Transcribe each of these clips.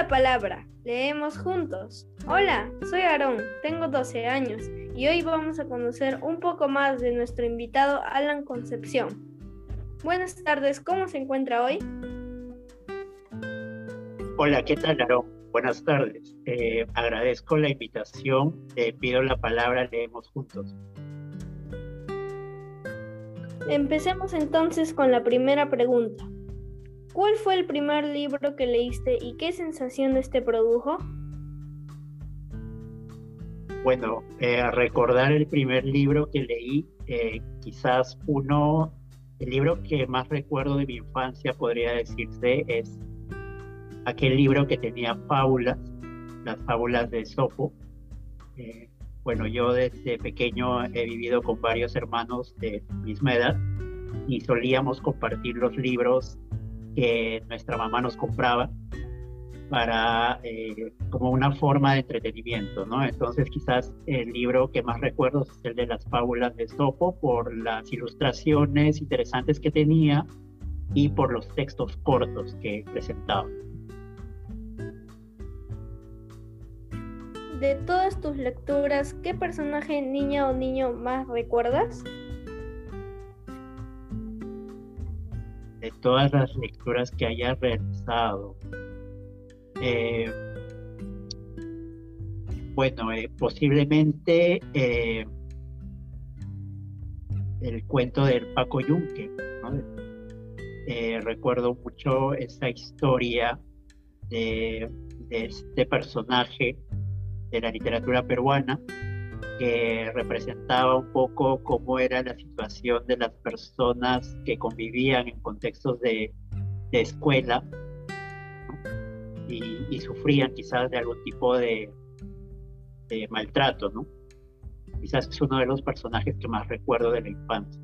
la palabra, leemos juntos. Hola, soy Aarón, tengo 12 años y hoy vamos a conocer un poco más de nuestro invitado Alan Concepción. Buenas tardes, ¿cómo se encuentra hoy? Hola, ¿qué tal Aarón? Buenas tardes. Eh, agradezco la invitación. Te pido la palabra, leemos juntos. Empecemos entonces con la primera pregunta. ¿Cuál fue el primer libro que leíste y qué sensaciones te produjo? Bueno, eh, recordar el primer libro que leí, eh, quizás uno, el libro que más recuerdo de mi infancia podría decirse es aquel libro que tenía fábulas, las fábulas de Sopo. Eh, bueno, yo desde pequeño he vivido con varios hermanos de misma edad y solíamos compartir los libros que nuestra mamá nos compraba para eh, como una forma de entretenimiento, ¿no? Entonces quizás el libro que más recuerdo es el de las fábulas de Sopo por las ilustraciones interesantes que tenía y por los textos cortos que presentaba. De todas tus lecturas, ¿qué personaje, niña o niño más recuerdas? De todas las lecturas que haya realizado. Eh, bueno, eh, posiblemente eh, el cuento del Paco Yunque. recuerdo mucho esa historia de, de este personaje de la literatura peruana que representaba un poco cómo era la situación de las personas que convivían en contextos de, escuela y, sufrían quizás de algún tipo de, de maltrato, ¿no? Quizás es uno de los personajes que más recuerdo de la infancia.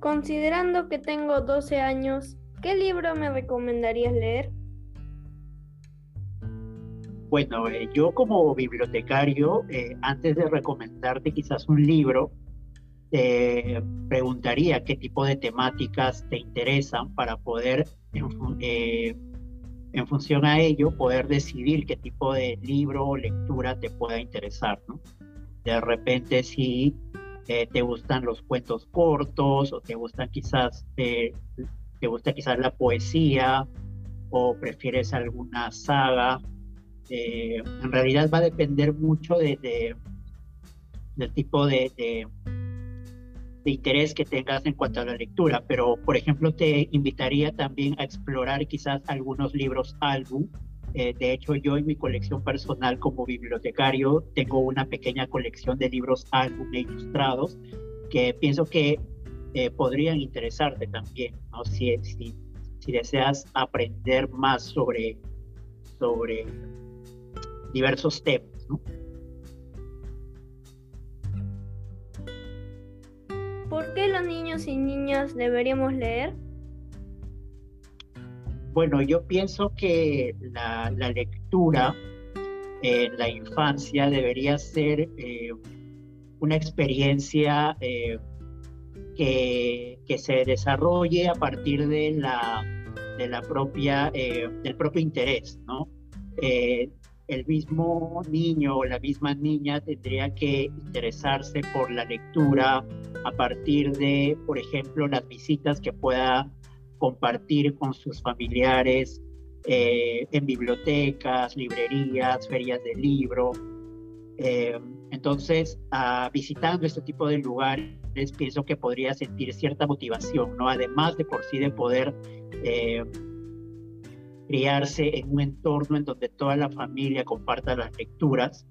Considerando que tengo 12 años, ¿qué libro me recomendarías leer? Bueno, eh, yo como bibliotecario, eh, antes de recomendarte quizás un libro, te preguntaría qué tipo de temáticas te interesan para poder, en, eh, función a ello, poder decidir qué tipo de libro o lectura te pueda interesar. De repente, si te gustan los cuentos cortos o te gustan quizás, te gusta quizás la poesía o prefieres alguna saga eh, en realidad va a depender mucho de, del tipo de, de, interés que tengas en cuanto a la lectura, pero por ejemplo te invitaría también a explorar quizás algunos libros álbum. Eh, de hecho, yo en mi colección personal como bibliotecario tengo una pequeña colección de libros álbum e ilustrados que pienso que eh, podrían interesarte también, ¿no? si, si, si deseas aprender más sobre, sobre diversos temas. ¿Por qué los niños y niñas deberíamos leer? Bueno, yo pienso que la, lectura en la infancia debería ser eh, una experiencia eh, que, se desarrolle a partir de la, de la propia, eh, del propio interés, ¿no? El mismo niño o la misma niña tendría que interesarse por la lectura a partir de, por ejemplo, las visitas que pueda compartir con sus familiares eh, en bibliotecas, librerías, ferias de libro. Eh, entonces, visitando este tipo de lugares, pienso que podría sentir cierta motivación, ¿no? Además de por sí de poder eh, criarse en un entorno en donde toda la familia comparta las lecturas,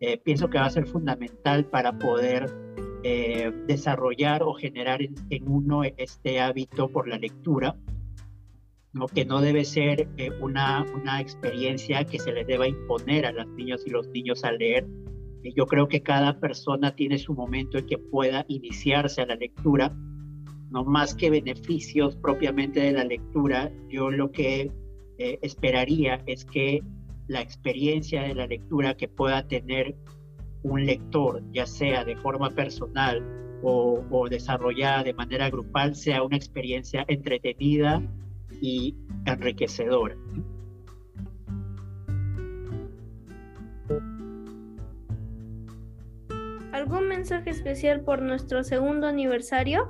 eh, pienso que va a ser fundamental para poder eh, desarrollar o generar en, uno este hábito por la lectura, ¿no? que no debe ser eh, una, una experiencia que se les deba imponer a las niñas y los niños a leer. yo creo que cada persona tiene su momento en que pueda iniciarse a la lectura, no más que beneficios propiamente de la lectura. Yo lo que esperaría es que la experiencia de la lectura que pueda tener un lector, ya sea de forma personal o, desarrollada de manera grupal, sea una experiencia entretenida y enriquecedora. ¿Algún mensaje especial por nuestro segundo aniversario?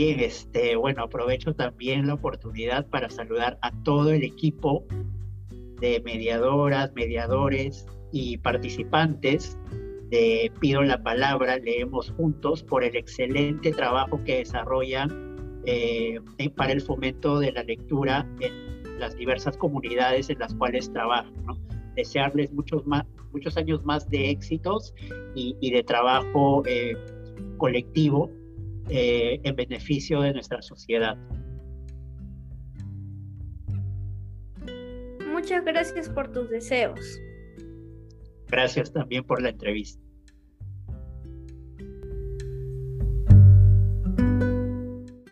Este, bueno, aprovecho también la oportunidad para saludar a todo el equipo de mediadoras, mediadores y participantes de Pido la Palabra, leemos juntos por el excelente trabajo que desarrollan eh, para el fomento de la lectura en las diversas comunidades en las cuales trabajan. Desearles muchos, más, muchos años más de éxitos y, de trabajo eh, colectivo eh, en beneficio de nuestra sociedad. Muchas gracias por tus deseos. Gracias también por la entrevista.